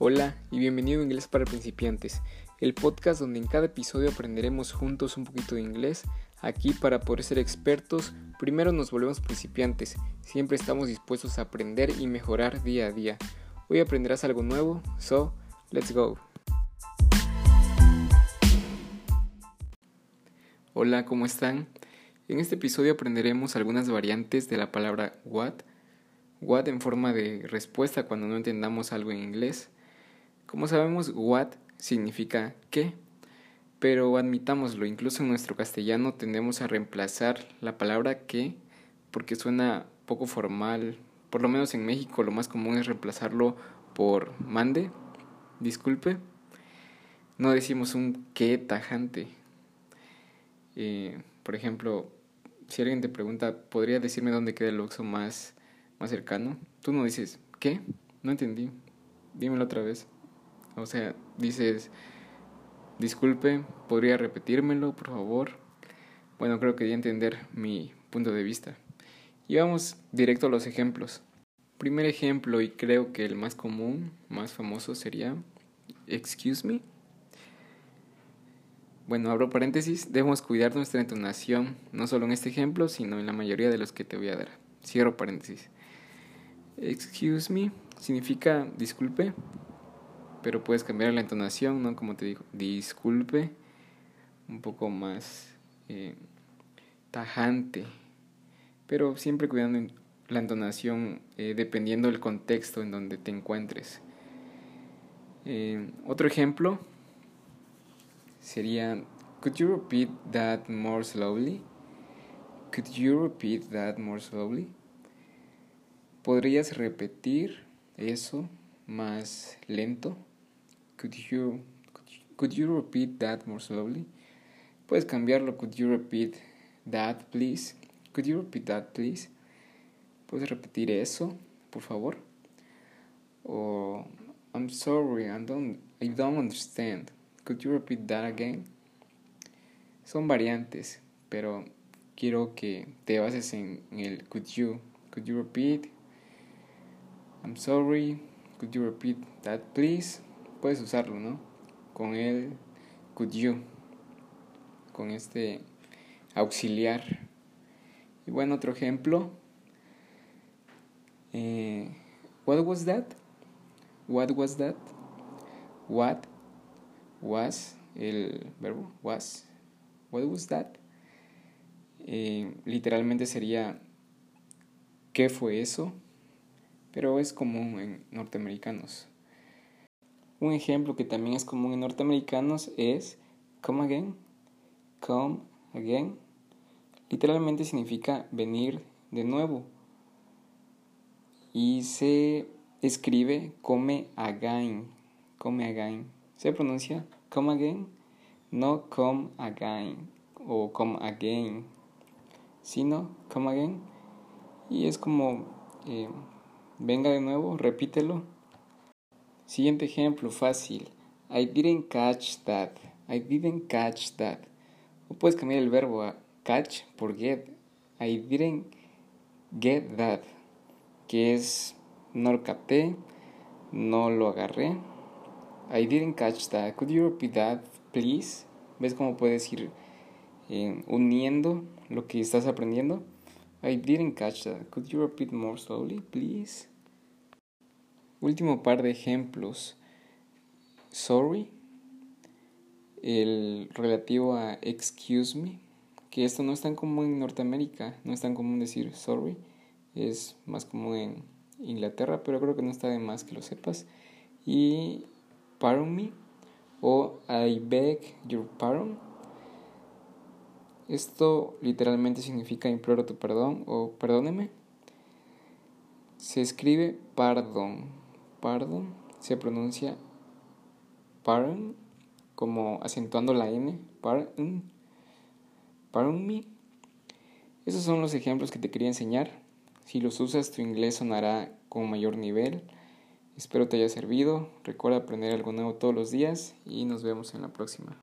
Hola y bienvenido a Inglés para principiantes, el podcast donde en cada episodio aprenderemos juntos un poquito de inglés. Aquí para poder ser expertos, primero nos volvemos principiantes, siempre estamos dispuestos a aprender y mejorar día a día. Hoy aprenderás algo nuevo, so let's go. Hola, ¿cómo están? En este episodio aprenderemos algunas variantes de la palabra what, what en forma de respuesta cuando no entendamos algo en inglés como sabemos, what significa qué, pero admitámoslo, incluso en nuestro castellano tendemos a reemplazar la palabra qué porque suena poco formal. Por lo menos en México lo más común es reemplazarlo por mande, disculpe. No decimos un qué tajante. Eh, por ejemplo, si alguien te pregunta, ¿podría decirme dónde queda el Oxxo más, más cercano? Tú no dices, ¿qué? No entendí. Dímelo otra vez. O sea, dices, disculpe, ¿podría repetírmelo, por favor? Bueno, creo que ya entender mi punto de vista. Y vamos directo a los ejemplos. Primer ejemplo, y creo que el más común, más famoso sería, excuse me. Bueno, abro paréntesis, debemos cuidar nuestra entonación, no solo en este ejemplo, sino en la mayoría de los que te voy a dar. Cierro paréntesis. Excuse me significa disculpe, pero puedes cambiar la entonación, ¿no? Como te digo, disculpe, un poco más eh, tajante, pero siempre cuidando la entonación eh, dependiendo del contexto en donde te encuentres. Eh, otro ejemplo sería, could you repeat that more slowly? Could you repeat that more slowly? ¿Podrías repetir eso más lento? Could you, could you, repeat that more slowly? Puedes cambiarlo. Could you repeat that, please? Could you repeat that, please? ¿Puedes repetir eso, por favor? O I'm sorry, I don't, I don't understand. Could you repeat that again? Son variantes, pero quiero que te bases en el could you. Could you repeat? I'm sorry. Could you repeat that, please? Puedes usarlo, ¿no? Con el could you, con este auxiliar. Y bueno, otro ejemplo. Eh, what was that? What was that? What was el verbo was? What was that? Eh, literalmente sería ¿qué fue eso? Pero es común en norteamericanos. Un ejemplo que también es común en norteamericanos es come again, come again. Literalmente significa venir de nuevo. Y se escribe come again, come again. Se pronuncia come again, no come again o come again, sino come again. Y es como eh, venga de nuevo, repítelo Siguiente ejemplo fácil. I didn't catch that. I didn't catch that. O puedes cambiar el verbo a catch por get. I didn't get that. Que es no lo capté, no lo agarré. I didn't catch that. Could you repeat that, please? ¿Ves cómo puedes ir eh, uniendo lo que estás aprendiendo? I didn't catch that. Could you repeat more slowly, please? Último par de ejemplos. Sorry. El relativo a excuse me. Que esto no es tan común en Norteamérica. No es tan común decir sorry. Es más común en Inglaterra, pero creo que no está de más que lo sepas. Y pardon me o I beg your pardon. Esto literalmente significa imploro tu perdón o perdóneme. Se escribe pardon pardon se pronuncia pardon, como acentuando la N, pardon, pardon me. Esos son los ejemplos que te quería enseñar. Si los usas, tu inglés sonará con mayor nivel. Espero te haya servido. Recuerda aprender algo nuevo todos los días y nos vemos en la próxima.